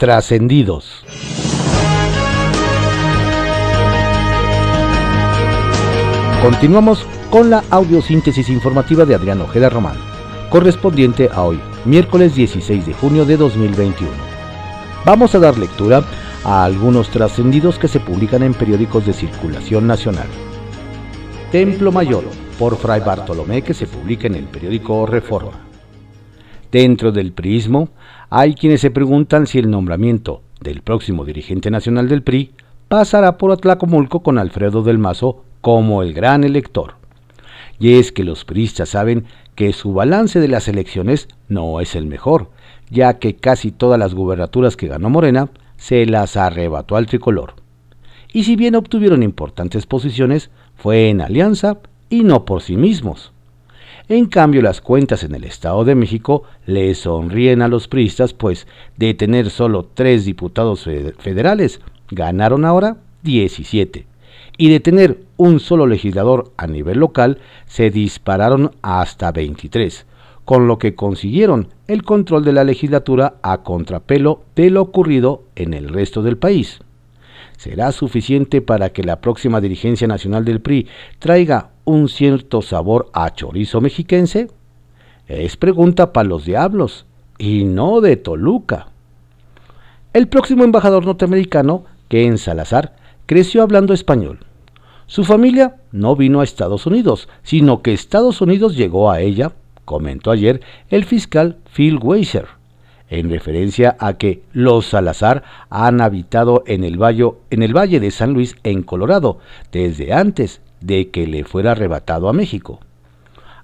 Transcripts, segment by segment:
Trascendidos. Continuamos con la audiosíntesis informativa de Adrián Ojeda Román, correspondiente a hoy, miércoles 16 de junio de 2021. Vamos a dar lectura a algunos trascendidos que se publican en periódicos de circulación nacional. Templo Mayor, por Fray Bartolomé, que se publica en el periódico Reforma. Dentro del PRIismo, hay quienes se preguntan si el nombramiento del próximo dirigente nacional del PRI pasará por Atlacomulco con Alfredo del Mazo como el gran elector. Y es que los priistas saben que su balance de las elecciones no es el mejor, ya que casi todas las gubernaturas que ganó Morena se las arrebató al tricolor. Y si bien obtuvieron importantes posiciones, fue en alianza y no por sí mismos. En cambio, las cuentas en el Estado de México le sonríen a los priistas, pues de tener solo tres diputados federales, ganaron ahora 17. Y de tener un solo legislador a nivel local, se dispararon hasta 23, con lo que consiguieron el control de la legislatura a contrapelo de lo ocurrido en el resto del país. ¿Será suficiente para que la próxima dirigencia nacional del PRI traiga un cierto sabor a chorizo mexiquense? Es pregunta para los diablos, y no de Toluca. El próximo embajador norteamericano, Ken Salazar, creció hablando español. Su familia no vino a Estados Unidos, sino que Estados Unidos llegó a ella, comentó ayer el fiscal Phil Weiser en referencia a que los Salazar han habitado en el, valle, en el Valle de San Luis, en Colorado, desde antes de que le fuera arrebatado a México.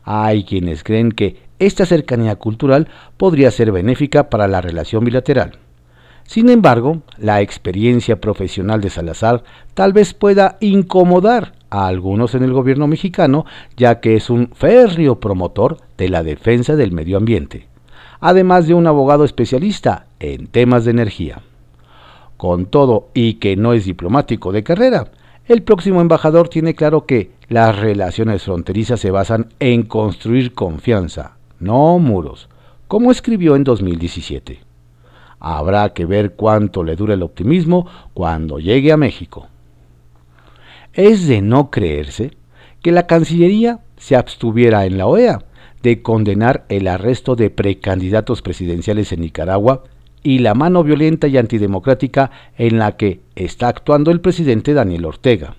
Hay quienes creen que esta cercanía cultural podría ser benéfica para la relación bilateral. Sin embargo, la experiencia profesional de Salazar tal vez pueda incomodar a algunos en el gobierno mexicano, ya que es un férreo promotor de la defensa del medio ambiente además de un abogado especialista en temas de energía. Con todo y que no es diplomático de carrera, el próximo embajador tiene claro que las relaciones fronterizas se basan en construir confianza, no muros, como escribió en 2017. Habrá que ver cuánto le dura el optimismo cuando llegue a México. Es de no creerse que la Cancillería se abstuviera en la OEA de condenar el arresto de precandidatos presidenciales en Nicaragua y la mano violenta y antidemocrática en la que está actuando el presidente Daniel Ortega.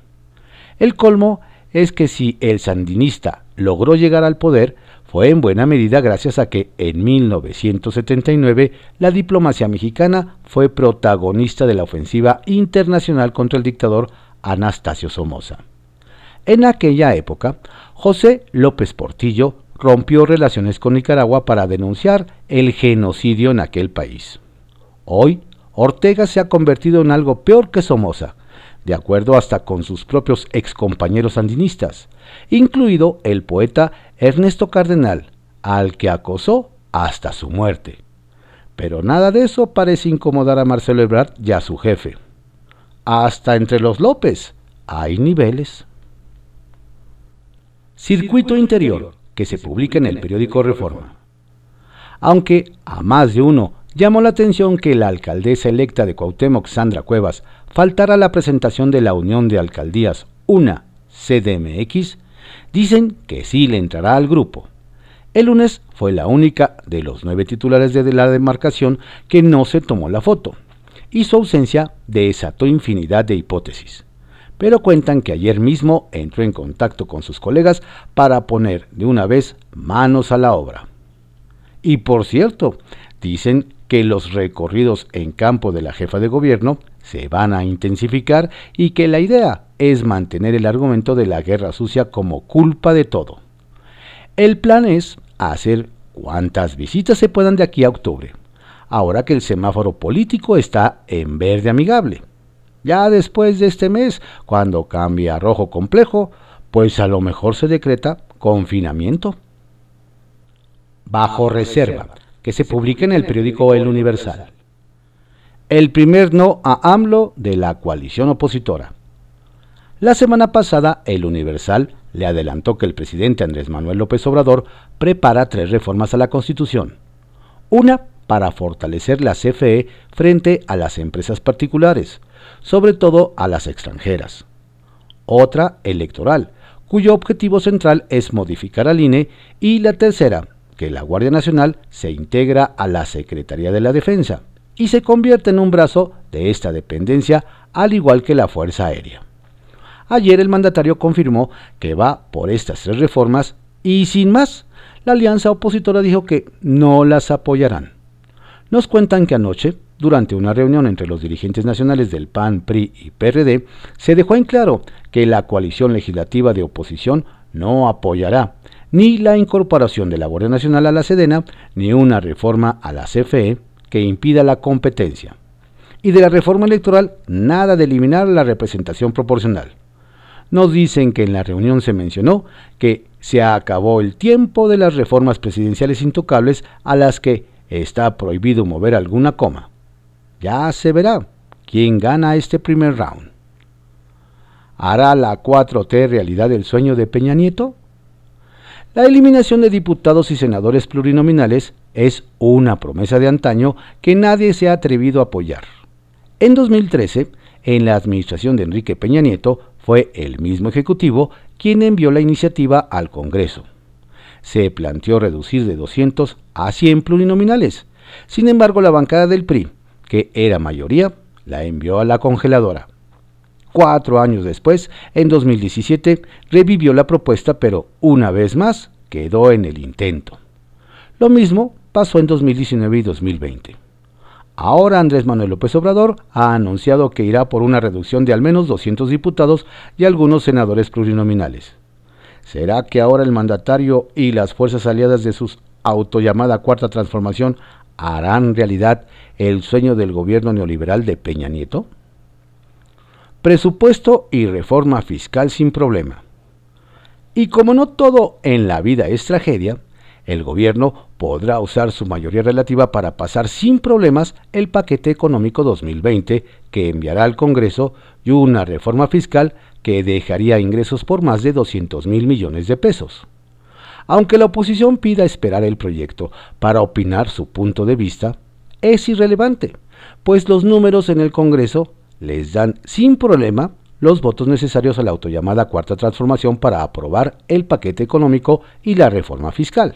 El colmo es que si el sandinista logró llegar al poder, fue en buena medida gracias a que en 1979 la diplomacia mexicana fue protagonista de la ofensiva internacional contra el dictador Anastasio Somoza. En aquella época, José López Portillo rompió relaciones con Nicaragua para denunciar el genocidio en aquel país. Hoy, Ortega se ha convertido en algo peor que Somoza, de acuerdo hasta con sus propios excompañeros sandinistas, incluido el poeta Ernesto Cardenal, al que acosó hasta su muerte. Pero nada de eso parece incomodar a Marcelo Ebrard y a su jefe. Hasta entre los López hay niveles. Circuito Interior que se publica en el periódico Reforma. Aunque a más de uno llamó la atención que la alcaldesa electa de Cuauhtémoc, Sandra Cuevas, faltara a la presentación de la Unión de Alcaldías una CDMX, dicen que sí le entrará al grupo. El lunes fue la única de los nueve titulares de la demarcación que no se tomó la foto, y su ausencia desató infinidad de hipótesis pero cuentan que ayer mismo entró en contacto con sus colegas para poner de una vez manos a la obra. Y por cierto, dicen que los recorridos en campo de la jefa de gobierno se van a intensificar y que la idea es mantener el argumento de la guerra sucia como culpa de todo. El plan es hacer cuantas visitas se puedan de aquí a octubre, ahora que el semáforo político está en verde amigable. Ya después de este mes, cuando cambia a rojo complejo, pues a lo mejor se decreta confinamiento. Bajo reserva, que se publica en el periódico El Universal. El primer no a AMLO de la coalición opositora. La semana pasada, El Universal le adelantó que el presidente Andrés Manuel López Obrador prepara tres reformas a la Constitución. Una para fortalecer la CFE frente a las empresas particulares, sobre todo a las extranjeras. Otra, electoral, cuyo objetivo central es modificar al INE, y la tercera, que la Guardia Nacional se integra a la Secretaría de la Defensa y se convierte en un brazo de esta dependencia, al igual que la Fuerza Aérea. Ayer el mandatario confirmó que va por estas tres reformas y sin más, la alianza opositora dijo que no las apoyarán. Nos cuentan que anoche, durante una reunión entre los dirigentes nacionales del PAN, PRI y PRD, se dejó en claro que la coalición legislativa de oposición no apoyará ni la incorporación de la Guardia Nacional a la Sedena, ni una reforma a la CFE que impida la competencia. Y de la reforma electoral, nada de eliminar la representación proporcional. Nos dicen que en la reunión se mencionó que se acabó el tiempo de las reformas presidenciales intocables a las que está prohibido mover alguna coma. Ya se verá quién gana este primer round. ¿Hará la 4T realidad el sueño de Peña Nieto? La eliminación de diputados y senadores plurinominales es una promesa de antaño que nadie se ha atrevido a apoyar. En 2013, en la administración de Enrique Peña Nieto, fue el mismo Ejecutivo quien envió la iniciativa al Congreso. Se planteó reducir de 200 a 100 plurinominales. Sin embargo, la bancada del PRI, que era mayoría, la envió a la congeladora. Cuatro años después, en 2017, revivió la propuesta, pero una vez más quedó en el intento. Lo mismo pasó en 2019 y 2020. Ahora Andrés Manuel López Obrador ha anunciado que irá por una reducción de al menos 200 diputados y algunos senadores plurinominales. ¿Será que ahora el mandatario y las fuerzas aliadas de su autollamada Cuarta Transformación harán realidad el sueño del gobierno neoliberal de Peña Nieto? Presupuesto y reforma fiscal sin problema. Y como no todo en la vida es tragedia, el gobierno podrá usar su mayoría relativa para pasar sin problemas el paquete económico 2020 que enviará al Congreso y una reforma fiscal que dejaría ingresos por más de 200 mil millones de pesos. Aunque la oposición pida esperar el proyecto para opinar su punto de vista, es irrelevante, pues los números en el Congreso les dan sin problema los votos necesarios a la autollamada Cuarta Transformación para aprobar el paquete económico y la reforma fiscal.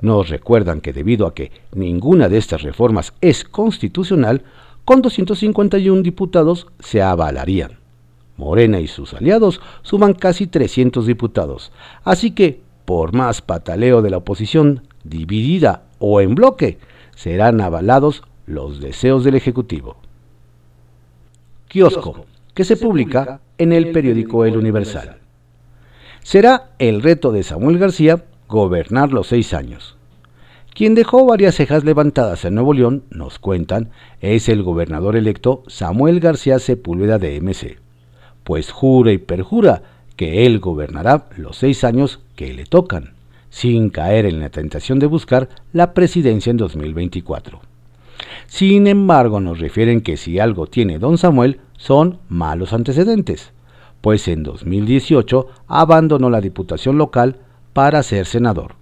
Nos recuerdan que debido a que ninguna de estas reformas es constitucional, con 251 diputados se avalarían. Morena y sus aliados suman casi 300 diputados, así que, por más pataleo de la oposición, dividida o en bloque, serán avalados los deseos del Ejecutivo. Kiosco, que se publica en el periódico El Universal. Será el reto de Samuel García gobernar los seis años. Quien dejó varias cejas levantadas en Nuevo León, nos cuentan, es el gobernador electo Samuel García Sepúlveda de MC, pues jura y perjura que él gobernará los seis años que le tocan, sin caer en la tentación de buscar la presidencia en 2024. Sin embargo, nos refieren que si algo tiene don Samuel son malos antecedentes, pues en 2018 abandonó la diputación local para ser senador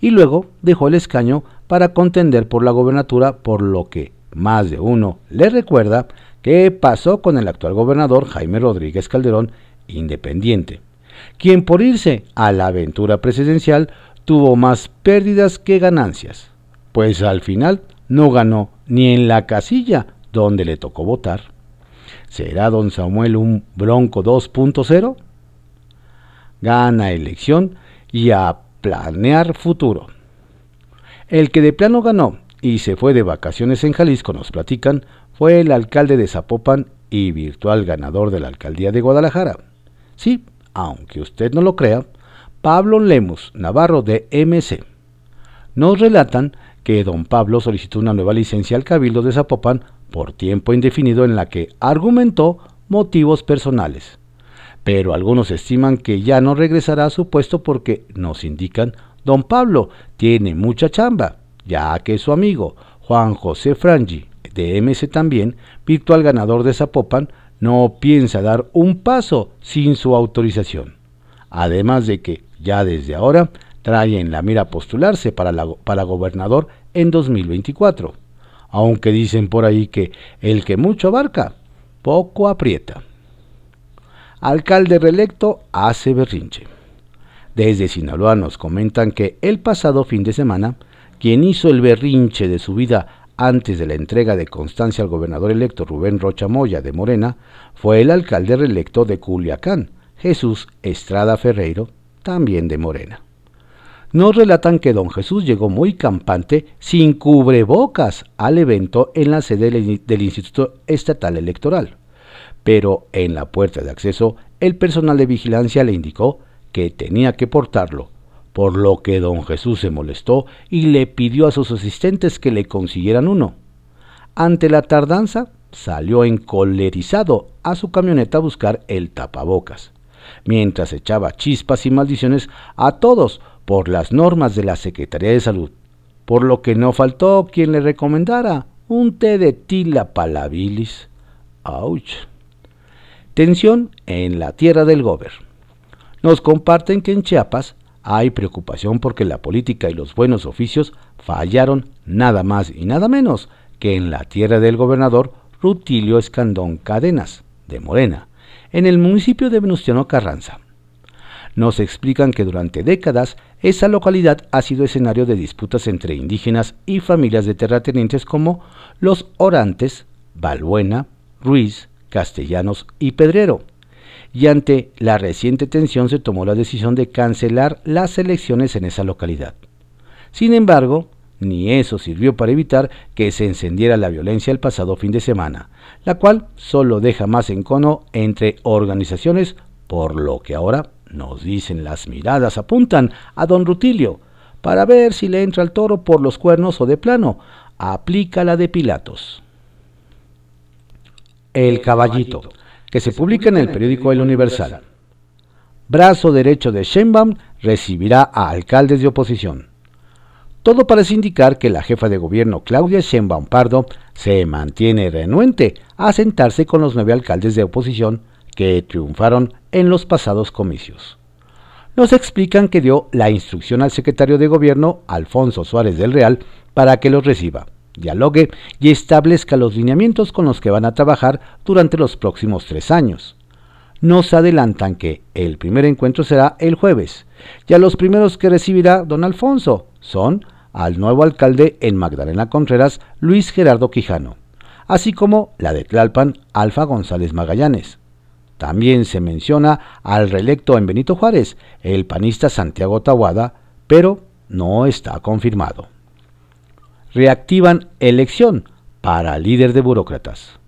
y luego dejó el escaño para contender por la gobernatura, por lo que más de uno le recuerda qué pasó con el actual gobernador Jaime Rodríguez Calderón, independiente, quien por irse a la aventura presidencial tuvo más pérdidas que ganancias, pues al final no ganó ni en la casilla donde le tocó votar. ¿Será don Samuel un Bronco 2.0? Gana elección y a planear futuro. El que de plano ganó y se fue de vacaciones en Jalisco, nos platican, fue el alcalde de Zapopan y virtual ganador de la alcaldía de Guadalajara. Sí, aunque usted no lo crea, Pablo Lemus Navarro de MC. Nos relatan que don Pablo solicitó una nueva licencia al Cabildo de Zapopan por tiempo indefinido en la que argumentó motivos personales. Pero algunos estiman que ya no regresará a su puesto porque nos indican don Pablo tiene mucha chamba, ya que su amigo Juan José Frangi de MC también, virtual ganador de Zapopan, no piensa dar un paso sin su autorización. Además de que ya desde ahora trae en la mira postularse para, para gobernador en 2024, aunque dicen por ahí que el que mucho abarca, poco aprieta. Alcalde reelecto hace berrinche. Desde Sinaloa nos comentan que el pasado fin de semana, quien hizo el berrinche de su vida antes de la entrega de constancia al gobernador electo Rubén Rocha Moya de Morena, fue el alcalde reelecto de Culiacán, Jesús Estrada Ferreiro, también de Morena. Nos relatan que don Jesús llegó muy campante, sin cubrebocas, al evento en la sede del Instituto Estatal Electoral. Pero en la puerta de acceso, el personal de vigilancia le indicó que tenía que portarlo, por lo que don Jesús se molestó y le pidió a sus asistentes que le consiguieran uno. Ante la tardanza, salió encolerizado a su camioneta a buscar el tapabocas, mientras echaba chispas y maldiciones a todos por las normas de la Secretaría de Salud, por lo que no faltó quien le recomendara un té de tila palabilis. ¡Auch! Tensión en la tierra del gobierno nos comparten que en Chiapas hay preocupación porque la política y los buenos oficios fallaron nada más y nada menos que en la tierra del gobernador Rutilio Escandón Cadenas, de Morena, en el municipio de Venustiano Carranza. Nos explican que durante décadas esa localidad ha sido escenario de disputas entre indígenas y familias de terratenientes como los Orantes, Balbuena, Ruiz, Castellanos y Pedrero y ante la reciente tensión se tomó la decisión de cancelar las elecciones en esa localidad. Sin embargo, ni eso sirvió para evitar que se encendiera la violencia el pasado fin de semana, la cual solo deja más encono entre organizaciones, por lo que ahora nos dicen las miradas apuntan a don Rutilio, para ver si le entra el toro por los cuernos o de plano, aplica la de Pilatos. El caballito que se publica en el periódico El Universal. Brazo derecho de Sheinbaum recibirá a alcaldes de oposición. Todo parece indicar que la jefa de gobierno Claudia Sheinbaum Pardo se mantiene renuente a sentarse con los nueve alcaldes de oposición que triunfaron en los pasados comicios. Nos explican que dio la instrucción al secretario de gobierno Alfonso Suárez del Real para que los reciba dialogue y establezca los lineamientos con los que van a trabajar durante los próximos tres años. Nos adelantan que el primer encuentro será el jueves, y a los primeros que recibirá don Alfonso son al nuevo alcalde en Magdalena Contreras, Luis Gerardo Quijano, así como la de Tlalpan, Alfa González Magallanes. También se menciona al reelecto en Benito Juárez, el panista Santiago Tahuada, pero no está confirmado reactivan elección para líder de burócratas.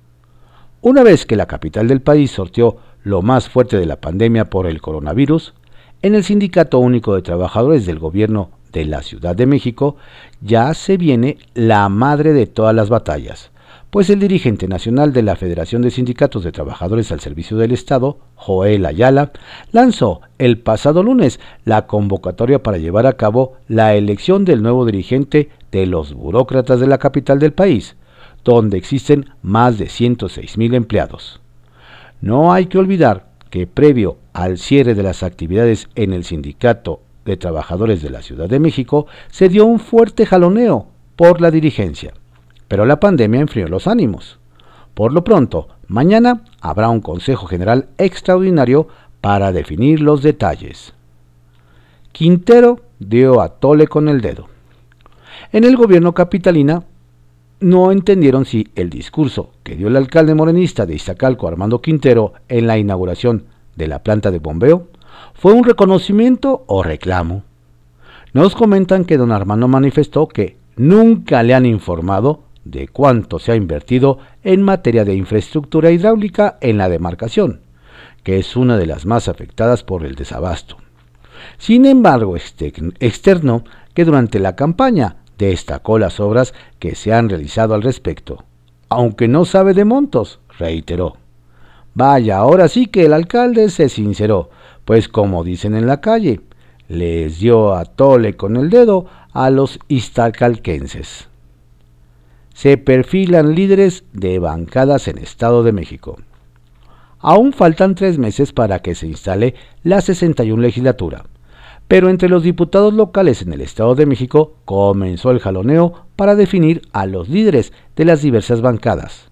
Una vez que la capital del país sorteó lo más fuerte de la pandemia por el coronavirus, en el Sindicato Único de Trabajadores del Gobierno de la Ciudad de México ya se viene la madre de todas las batallas, pues el dirigente nacional de la Federación de Sindicatos de Trabajadores al Servicio del Estado, Joel Ayala, lanzó el pasado lunes la convocatoria para llevar a cabo la elección del nuevo dirigente de los burócratas de la capital del país, donde existen más de 106 mil empleados. No hay que olvidar que previo al cierre de las actividades en el Sindicato de Trabajadores de la Ciudad de México, se dio un fuerte jaloneo por la dirigencia pero la pandemia enfrió los ánimos. Por lo pronto, mañana habrá un Consejo General extraordinario para definir los detalles. Quintero dio a tole con el dedo. En el gobierno capitalina no entendieron si el discurso que dio el alcalde morenista de Iztacalco, Armando Quintero, en la inauguración de la planta de bombeo, fue un reconocimiento o reclamo. Nos comentan que don Armando manifestó que nunca le han informado de cuánto se ha invertido en materia de infraestructura hidráulica en la demarcación, que es una de las más afectadas por el desabasto. Sin embargo, externo que durante la campaña destacó las obras que se han realizado al respecto, aunque no sabe de montos, reiteró. Vaya, ahora sí que el alcalde se sinceró, pues como dicen en la calle, les dio a tole con el dedo a los istalcalquenses se perfilan líderes de bancadas en Estado de México. Aún faltan tres meses para que se instale la 61 legislatura, Pero entre los diputados locales en el Estado de México comenzó el jaloneo para definir a los líderes de las diversas bancadas.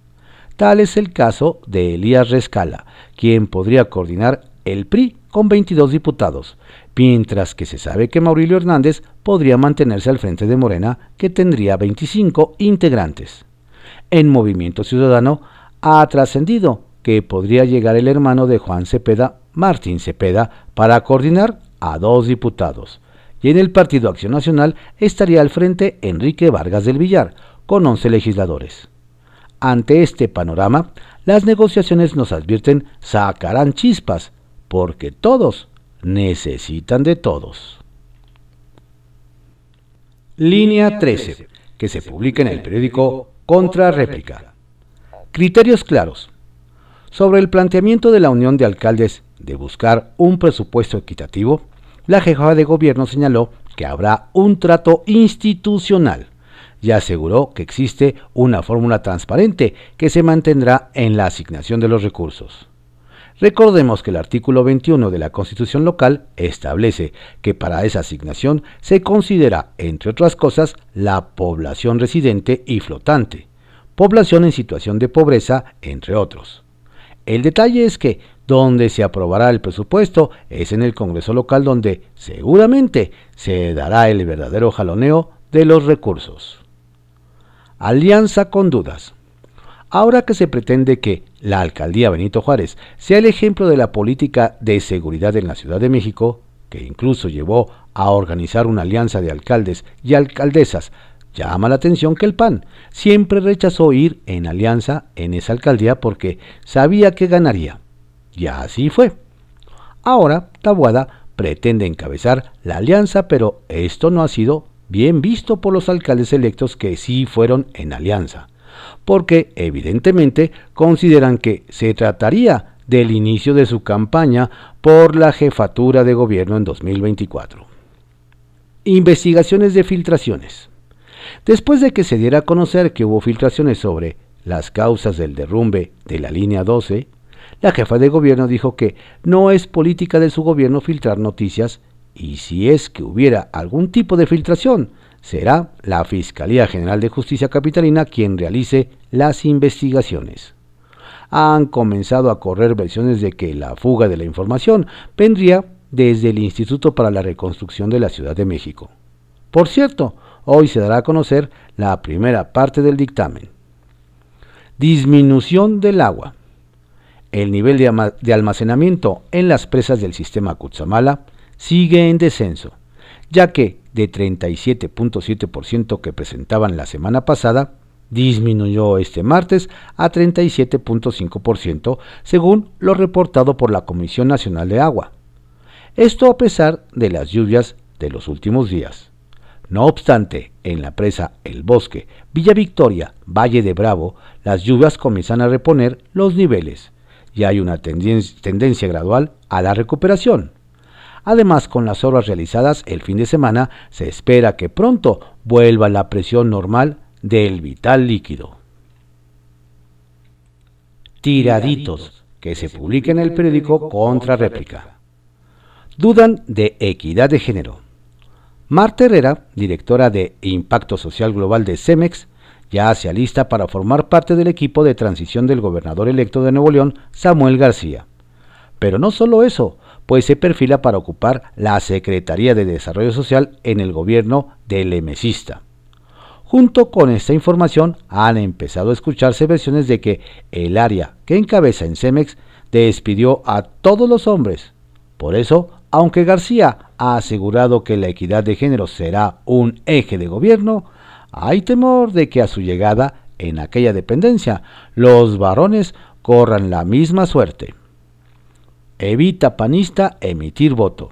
Tal es el caso de Elías Rescala, quien podría coordinar el PRI con 22 diputados, mientras que se sabe que Maurilio Hernández podría mantenerse al frente de Morena, que tendría 25 integrantes. En Movimiento Ciudadano ha trascendido que podría llegar el hermano de Juan Cepeda, Martín Cepeda, para coordinar a dos diputados. Y en el Partido Acción Nacional estaría al frente Enrique Vargas del Villar, con 11 legisladores. Ante este panorama, las negociaciones nos advierten sacarán chispas, porque todos necesitan de todos. Línea 13, que se publica en el periódico Contra Réplica. Criterios claros. Sobre el planteamiento de la Unión de Alcaldes de buscar un presupuesto equitativo, la jefa de gobierno señaló que habrá un trato institucional y aseguró que existe una fórmula transparente que se mantendrá en la asignación de los recursos. Recordemos que el artículo 21 de la Constitución local establece que para esa asignación se considera, entre otras cosas, la población residente y flotante, población en situación de pobreza, entre otros. El detalle es que donde se aprobará el presupuesto es en el Congreso local donde seguramente se dará el verdadero jaloneo de los recursos. Alianza con dudas. Ahora que se pretende que la alcaldía Benito Juárez sea el ejemplo de la política de seguridad en la Ciudad de México, que incluso llevó a organizar una alianza de alcaldes y alcaldesas, llama la atención que el PAN siempre rechazó ir en alianza en esa alcaldía porque sabía que ganaría. Y así fue. Ahora Tabuada pretende encabezar la alianza, pero esto no ha sido bien visto por los alcaldes electos que sí fueron en alianza porque evidentemente consideran que se trataría del inicio de su campaña por la jefatura de gobierno en 2024. Investigaciones de filtraciones. Después de que se diera a conocer que hubo filtraciones sobre las causas del derrumbe de la línea 12, la jefa de gobierno dijo que no es política de su gobierno filtrar noticias y si es que hubiera algún tipo de filtración, será la Fiscalía General de Justicia Capitalina quien realice las investigaciones. Han comenzado a correr versiones de que la fuga de la información vendría desde el Instituto para la Reconstrucción de la Ciudad de México. Por cierto, hoy se dará a conocer la primera parte del dictamen. Disminución del agua. El nivel de, almacenamiento en las presas del sistema Cutzamala sigue en descenso, ya que de 37.7% que presentaban la semana pasada, disminuyó este martes a 37.5%, según lo reportado por la Comisión Nacional de Agua. Esto a pesar de las lluvias de los últimos días. No obstante, en la presa El Bosque, Villa Victoria, Valle de Bravo, las lluvias comienzan a reponer los niveles y hay una tendencia gradual a la recuperación. Además, con las obras realizadas el fin de semana, se espera que pronto vuelva la presión normal del vital líquido. Tiraditos, que se publica en el periódico Contra Réplica. Dudan de equidad de género. Marta Herrera, directora de Impacto Social Global de CEMEX, ya se alista para formar parte del equipo de transición del gobernador electo de Nuevo León, Samuel García. Pero no solo eso, pues se perfila para ocupar la Secretaría de Desarrollo Social en el gobierno del emesista. Junto con esta información han empezado a escucharse versiones de que el área que encabeza en Cemex despidió a todos los hombres. Por eso, aunque García ha asegurado que la equidad de género será un eje de gobierno, hay temor de que a su llegada en aquella dependencia los varones corran la misma suerte. Evita panista emitir voto.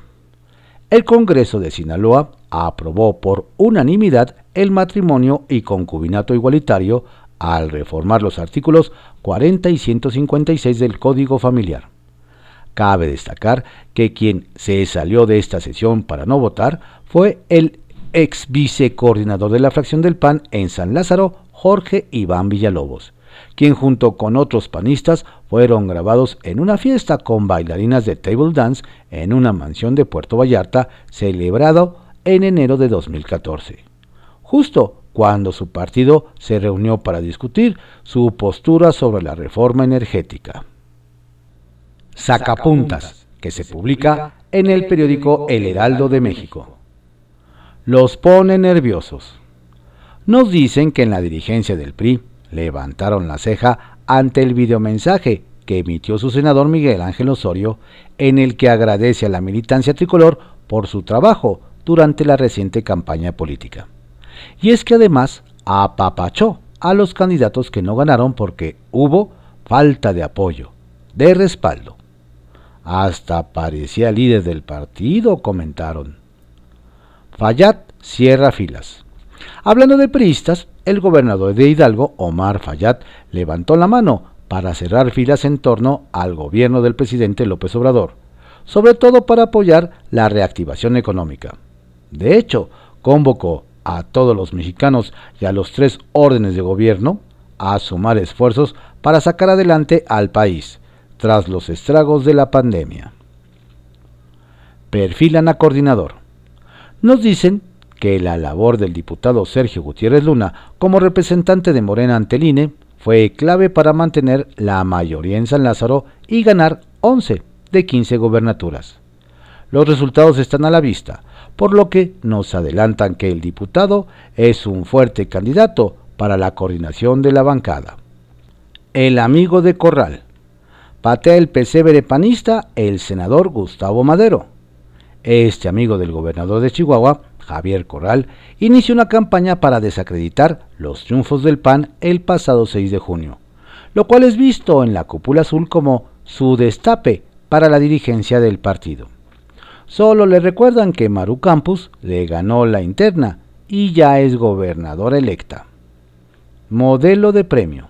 El Congreso de Sinaloa aprobó por unanimidad el matrimonio y concubinato igualitario al reformar los artículos 40 y 156 del Código Familiar. Cabe destacar que quien se salió de esta sesión para no votar fue el ex vicecoordinador de la fracción del PAN en San Lázaro, Jorge Iván Villalobos, quien junto con otros panistas fueron grabados en una fiesta con bailarinas de table dance en una mansión de Puerto Vallarta celebrado en enero de 2014, justo cuando su partido se reunió para discutir su postura sobre la reforma energética. Sacapuntas, que se publica en el periódico El Heraldo de México. Los pone nerviosos. Nos dicen que en la dirigencia del PRI levantaron la ceja ante el videomensaje que emitió su senador Miguel Ángel Osorio, en el que agradece a la militancia tricolor por su trabajo durante la reciente campaña política. Y es que además apapachó a los candidatos que no ganaron porque hubo falta de apoyo, de respaldo. Hasta parecía líder del partido, comentaron. Fayad cierra filas. Hablando de priistas, el gobernador de Hidalgo, Omar Fayad, levantó la mano para cerrar filas en torno al gobierno del presidente López Obrador, sobre todo para apoyar la reactivación económica. De hecho, convocó a todos los mexicanos y a los tres órdenes de gobierno a sumar esfuerzos para sacar adelante al país tras los estragos de la pandemia. Perfilan a coordinador. Nos dicen que la labor del diputado Sergio Gutiérrez Luna como representante de Morena ante INE fue clave para mantener la mayoría en San Lázaro y ganar 11 de 15 gobernaturas. Los resultados están a la vista, por lo que nos adelantan que el diputado es un fuerte candidato para la coordinación de la bancada. El amigo de Corral. Patea el pesebre panista el senador Gustavo Madero. Este amigo del gobernador de Chihuahua Javier Corral, inició una campaña para desacreditar los triunfos del PAN el pasado 6 de junio, lo cual es visto en la cúpula azul como su destape para la dirigencia del partido. Solo le recuerdan que Maru Campus le ganó la interna y ya es gobernadora electa. Modelo de premio.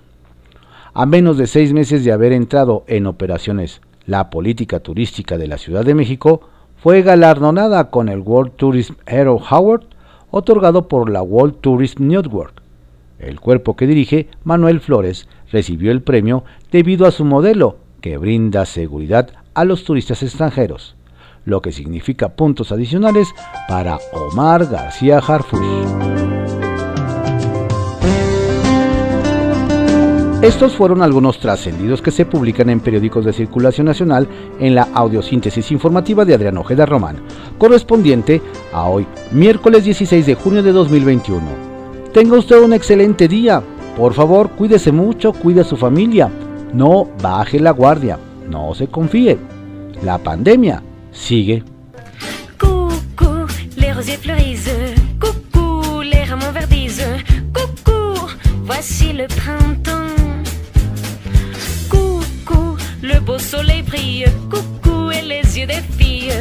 A menos de seis meses de haber entrado en operaciones la política turística de la Ciudad de México, fue galardonada con el World Tourism Hero Award otorgado por la World Tourism Network. El cuerpo que dirige, Manuel Flores, recibió el premio debido a su modelo, que brinda seguridad a los turistas extranjeros, lo que significa puntos adicionales para Omar García Harfush. Estos fueron algunos trascendidos que se publican en periódicos de circulación nacional en la audiosíntesis informativa de Adrián Ojeda Román, correspondiente a hoy, miércoles 16 de junio de 2021. Tenga usted un excelente día. Por favor, cuídese mucho, cuide a su familia. No baje la guardia, no se confíe. La pandemia sigue. Coucou, les rosiers. Coucou, les. Coucou, voici le printemps. Le beau soleil brille, coucou et les yeux des filles